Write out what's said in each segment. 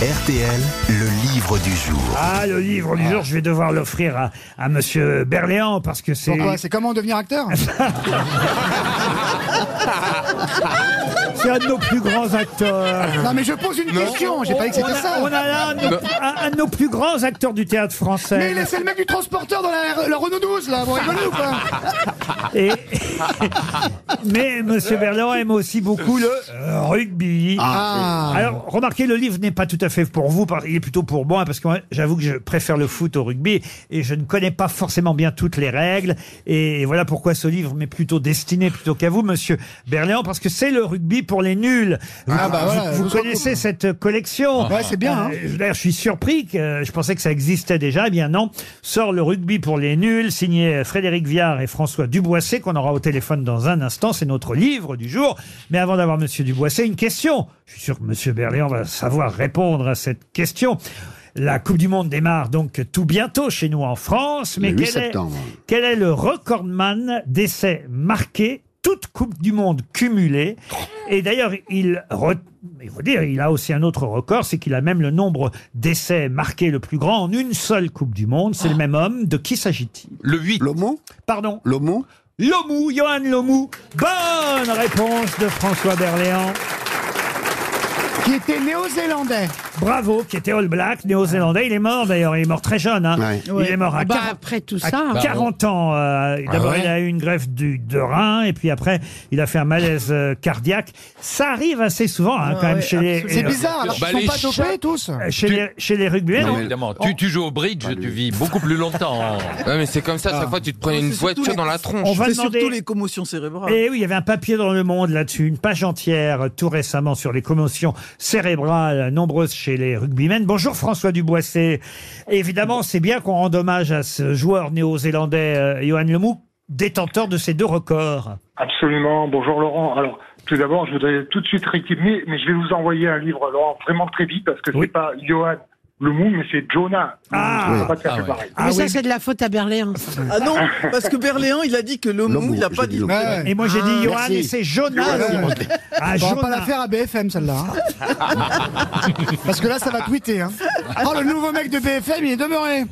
RTL, le livre du jour. Ah, le livre du jour, je vais devoir l'offrir à, à Monsieur Berléand parce que c'est Pourquoi? C'est comment devenir acteur? c'est un de nos plus grands acteurs. Non mais je pose une question, j'ai pas dit que On c'était a, ça. on a là un, de nos- un- un de nos plus grands acteurs du théâtre Mais français. il est- c'est le mec du transporteur dans la, la Renault 12 là, vous rigolez ou quoi Et... Mais Monsieur Berléand aime aussi beaucoup le euh, rugby. Ah. Alors, remarquez, le livre n'est pas tout à fait pour vous, par- il est plutôt pour moi, parce que moi, j'avoue que je préfère le foot au rugby, et je ne connais pas forcément bien toutes les règles, et voilà pourquoi ce livre m'est plutôt destiné plutôt qu'à vous, monsieur Berléand, parce que c'est le rugby pour les nuls. Vous, Ah, bah voilà, vous- vous je vous connaissez cette collection. Ouais, c'est bien, hein. Euh, D'ailleurs, je suis surpris que euh, je pensais que ça existait déjà. Eh bien non, sort le rugby pour les nuls, signé Frédéric Viard et François Duboisset, qu'on aura au téléphone dans un instant. C'est notre livre du jour. Mais avant d'avoir Monsieur Duboisset, une question. Je suis sûr que Monsieur Berléand va savoir répondre à cette question. La Coupe du Monde démarre donc tout bientôt chez nous en France. Mais Le 8 quel est, septembre. quel est le recordman d'essais marqués toute Coupe du Monde cumulée Et d'ailleurs, il, re- il faut dire, il a aussi un autre record, c'est qu'il a même le nombre d'essais marqués le plus grand en une seule Coupe du Monde. C'est le même homme. De qui s'agit-il? Le 8. Lomo Pardon Lomo Lomou, Johan Lomou. Bonne réponse de François Berléand. Qui était néo-zélandais. Bravo, qui était All Black, néo-zélandais. Il est mort d'ailleurs, il est mort très jeune. hein. Ouais. Il est mort à, Ah bah, 40 après tout à ça. 40 ans. euh, D'abord, ouais il a eu une greffe du, de rein, et puis après, il a fait un malaise euh, cardiaque. Ça arrive assez souvent, hein, quand même, chez les, C'est bizarre, alors Bah, qu'ils les sont pas chats- dopés tous. euh, chez les, chez les. Non, mais- Évidemment, tu, tu joues au bridge, tu vis beaucoup plus longtemps. Ouais, mais c'est comme ça, chaque fois tu te prenais une voiture les- dans la tronche. On va C'est demander. surtout les commotions cérébrales. Et oui, il y avait un papier dans Le Monde là-dessus, une page entière euh, tout récemment sur les commotions cérébrales euh, nombreuses chez les rugbymen. Bonjour François Duboisset. Évidemment, c'est bien qu'on rende hommage à ce joueur néo-zélandais euh, Johan Lemou, détenteur de ces deux records. Absolument. Bonjour Laurent. Alors, tout d'abord, je voudrais tout de suite rectifier, mais je vais vous envoyer un livre, Laurent, vraiment très vite, parce que Oui. c'est pas Johan le Mou, mais c'est Jonah. Ah. C'est pas Ah fait ouais. pareil. Ah Mais ça, oui. c'est de la faute à Berléand. Ah non, parce que Berléand, il a dit que le mou, il a j'ai pas dit. Ouais. Et moi j'ai dit Johan merci. et c'est Jonas. Ah, On va pas Jonas. la faire à BFM celle-là. hein. Parce que là ça va tweeter. Hein. Oh le nouveau mec de BFM il est demeuré.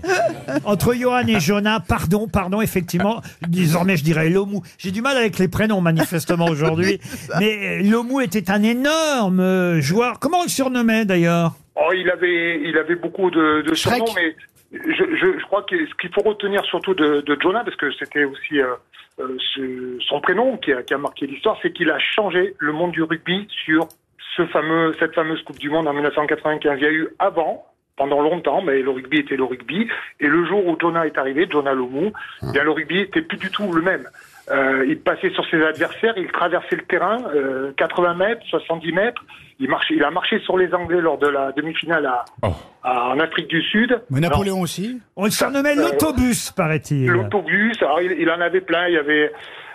Entre Johan et Jonas, pardon, pardon, effectivement. Désormais, je dirais Lomou. J'ai du mal avec les prénoms, manifestement, aujourd'hui. Mais Lomou était un énorme joueur. Comment on le surnommait, d'ailleurs? Oh, il avait, il avait beaucoup de, de surnoms, mais je, je, je crois que ce qu'il faut retenir surtout de, de Jonah, parce que c'était aussi euh, euh, ce- son prénom qui a, qui a marqué l'histoire, c'est qu'il a changé le monde du rugby sur ce fameux, cette fameuse Coupe du Monde en 1995. Il y a eu avant, pendant longtemps, mais le rugby était le rugby. Et le jour où Jonah est arrivé, Jonah Lomu, eh bien le rugby était plus du tout le même. Euh, il passait sur ses adversaires, il traversait le terrain, euh, 80 mètres, 70 mètres. Il marchait, il a marché sur les Anglais lors de la demi-finale à, Oh. à- en Afrique du Sud. Mais Napoléon aussi. On le surnommait l'autobus, paraît-il. L'autobus, alors il, il en avait plein. Il y avait,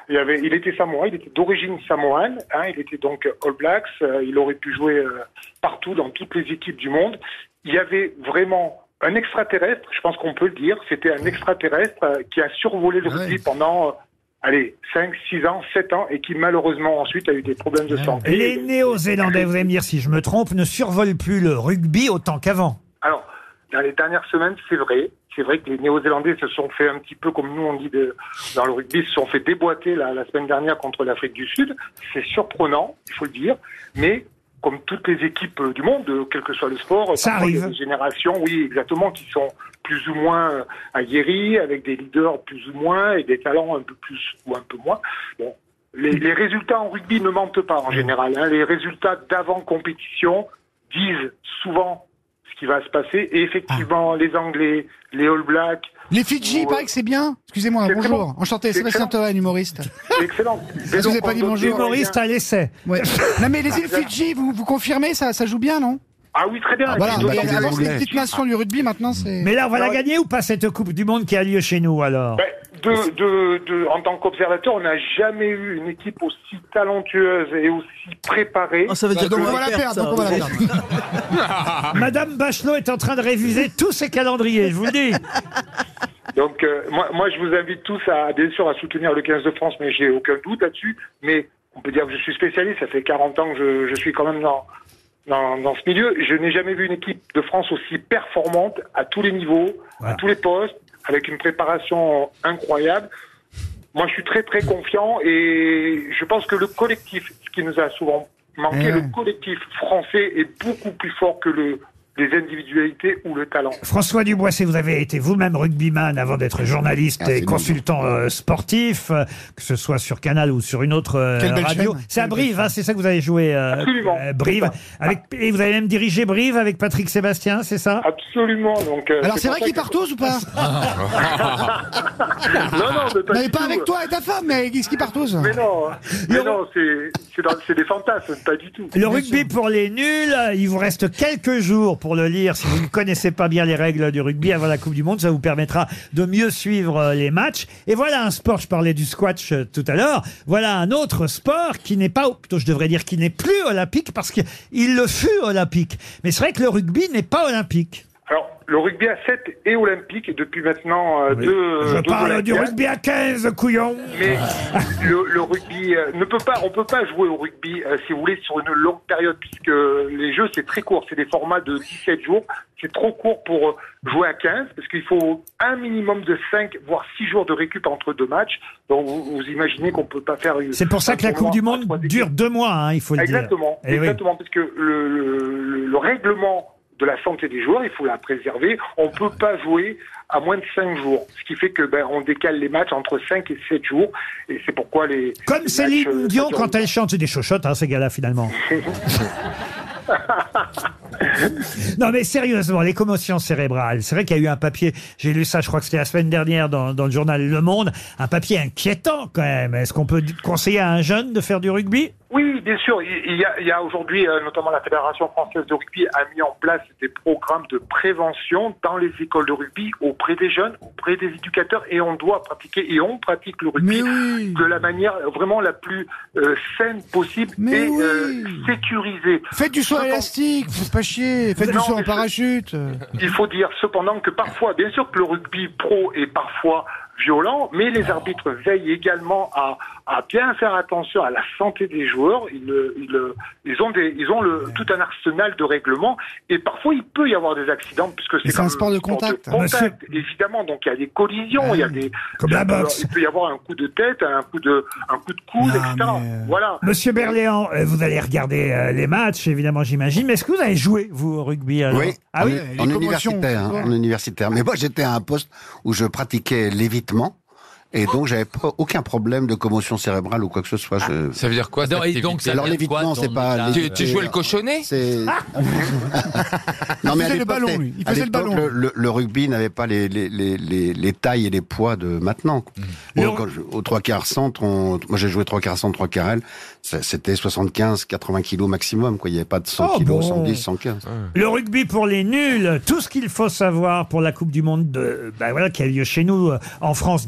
il y avait, il était samoan, il était d'origine samoane. Hein, il était donc All Blacks. euh, il aurait pu jouer euh, partout dans toutes les équipes du monde. Il y avait vraiment un extraterrestre. Je pense qu'on peut le dire. C'était un extraterrestre euh, qui a survolé le Ah rugby ouais. pendant. Allez, 5, 6 ans, 7 ans, et qui malheureusement ensuite a eu des problèmes de santé. Les Néo-Zélandais, vous allez me dire si je me trompe, ne survolent plus le rugby autant qu'avant. Alors, dans les dernières semaines, c'est vrai. C'est vrai que les Néo-Zélandais se sont fait un petit peu, comme nous on dit de, dans le rugby, se sont fait déboîter la, la semaine dernière contre l'Afrique du Sud. C'est surprenant, il faut le dire. Mais comme toutes les équipes du monde, euh, quel que soit le sport, Ça parfois, il y a arrive. des générations, oui, exactement, qui sont plus ou moins euh, aguerries, avec des leaders plus ou moins et des talents un peu plus ou un peu moins. Bon, les, les résultats en rugby ne mentent pas en général. hein. Les résultats d'avant compétition disent souvent ce qui va se passer. Et effectivement, les Anglais, les All Blacks, Les Fidji, paraît que c'est bien. Excusez-moi, C'est bonjour. bon. Enchanté, C'est Sébastien excellent. Toen, humoriste. c'est excellent. que vous avez pas dit on bonjour Humoriste à l'essai. Ouais. non mais les îles Fidji, vous, vous confirmez, ça, ça joue bien, non? Ah oui, très bien. Voilà, Et bah, avant c'était une Anglais. petite nation du rugby, maintenant c'est... Mais là, on va la Non, gagner ou pas cette Coupe du Monde qui a lieu chez nous alors? Ben, de, de, de, en tant qu'observateur, on n'a jamais eu une équipe aussi talentueuse et aussi préparée. Ah, ça veut dire Donc qu'on on va la perdre, ça. donc on va la perdre. Madame Bachelot est en train de réviser tous ses calendriers, je vous le dis. Donc euh, moi, moi, je vous invite tous à bien sûr à soutenir le 15 de France, mais j'ai aucun doute là-dessus. Mais on peut dire que je suis spécialiste. Ça fait 40 ans que je, je suis quand même dans dans, dans ce milieu. Je n'ai jamais vu une équipe de France aussi performante à tous les niveaux, Voilà. à tous les postes, avec une préparation incroyable. Moi, je suis très très confiant et je pense que le collectif, ce qui nous a souvent manqué, Eh le collectif français est beaucoup plus fort que le, les individualités ou le talent. François Duboisset, vous avez été vous-même rugbyman avant d'être journaliste Ah, et consultant euh, sportif, euh, que ce soit sur Canal ou sur une autre euh, radio. C'est à Brive, hein, c'est ça que vous avez joué euh, Absolument. euh, Brive. Avec, et vous avez même dirigé Brive avec Patrick Sébastien, c'est ça? Absolument. Donc, euh, Alors c'est vrai que- partent tous ou pas? Non, non, mais pas Mais du pas tout. avec toi et ta femme, mais qu'est-ce qu'ils partent tous? Mais non, mais non, c'est des fantasmes, pas du tout. Le rugby pour les nuls, il vous reste quelques jours pour le lire. Si vous ne connaissez pas bien les règles du rugby avant la Coupe du Monde, ça vous permettra de mieux suivre euh, les matchs. Et voilà un sport, je parlais du squash euh, tout à l'heure, voilà un autre sport qui n'est pas, plutôt je devrais dire qui n'est plus olympique parce qu'il le fut olympique. Mais c'est vrai que le rugby n'est pas olympique. Le rugby à 7 est olympique depuis maintenant euh, deux. je deux parle du rugby à 15, couillon. Mais le, le rugby euh, ne peut pas, on peut pas jouer au rugby, euh, si vous voulez, sur une longue période, puisque les jeux c'est très court, c'est des formats de 17 jours, c'est trop court pour euh, jouer à 15, parce qu'il faut un minimum de 5 voire 6 jours de récup entre deux matchs. Donc vous, vous imaginez qu'on peut pas faire. une- C'est pour ça que la Coupe du Monde dure deux mois, hein, il faut le dire. Exactement, Eh oui. exactement, parce que le, le, le règlement de la santé des joueurs, il faut la préserver. On peut pas jouer à moins de 5 jours, ce qui fait que ben on décale les matchs entre 5 et 7 jours, et c'est pourquoi les Comme les Céline matchs, euh, Dion quand elle chante, c'est des chochottes, hein, ces gars-là, finalement. non, mais sérieusement, les commotions cérébrales. C'est vrai qu'il y a eu un papier, j'ai lu ça, je crois que c'était la semaine dernière dans, dans le journal Le Monde, un papier inquiétant quand même. Est-ce qu'on peut conseiller à un jeune de faire du rugby? Oui, bien sûr. Il y a, il y a aujourd'hui, euh, notamment la Fédération française de rugby a mis en place des programmes de prévention dans les écoles de rugby auprès des jeunes, auprès des éducateurs, et on doit pratiquer et on pratique le rugby oui de la manière vraiment la plus euh, saine possible Mais et oui. euh, sécurisée. Faites du saut Cependant- élastique, faites pas chier, faites du saut en parachute. Il faut dire cependant que parfois, bien sûr que le rugby pro est parfois violent, mais les arbitres veillent également à, à bien faire attention à la santé des joueurs. Ils, euh, ils, euh, ils ont, des, ils ont le, tout un arsenal de règlements et parfois il peut y avoir des accidents puisque c'est un sport de contact. contact, évidemment. Donc il y a des collisions, il y a des Comme la il peut- boxe. Il peut y avoir un coup de tête, un coup de, un coup de coude, Non, etc. euh, Voilà. Monsieur Berléand, vous allez regarder les matchs, évidemment, j'imagine. Mais est-ce que vous avez joué, vous, au rugby alors Oui, Ah en, oui en commotions, universitaire, hein, en universitaire. Mais moi, j'étais à un poste où je pratiquais l'évitement gratuitement. Et donc, j'avais pas aucun problème de commotion cérébrale ou quoi que ce soit. Je- Ça veut dire quoi Non, et donc, Alors, l'évitement, c'est pas tu, tu jouais le cochonnet? C'est. non, faisait à le l'époque, ballon, lui. Il faisait le ballon. Le, le- le rugby n'avait pas les, les, les, les, les tailles et les poids de maintenant. Le- Bon, quand je- au trois quarts centre, on- moi j'ai joué trois quarts centre, trois quarts L. C'était 75, 80 kilos maximum. Quoi. Il n'y avait pas de 100 Oh, kilos, bon. 110, 115. Le rugby pour les nuls, tout ce qu'il faut savoir pour la Coupe du Monde de, bah voilà, qui a lieu chez nous euh, en France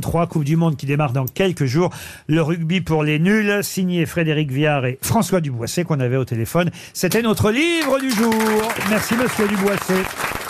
2023, Coupe du Monde qui démarre dans quelques jours. Le rugby pour les nuls, signé Frédéric Viard et François Duboisset qu'on avait au téléphone. C'était notre livre du jour. Merci Monsieur Duboisset.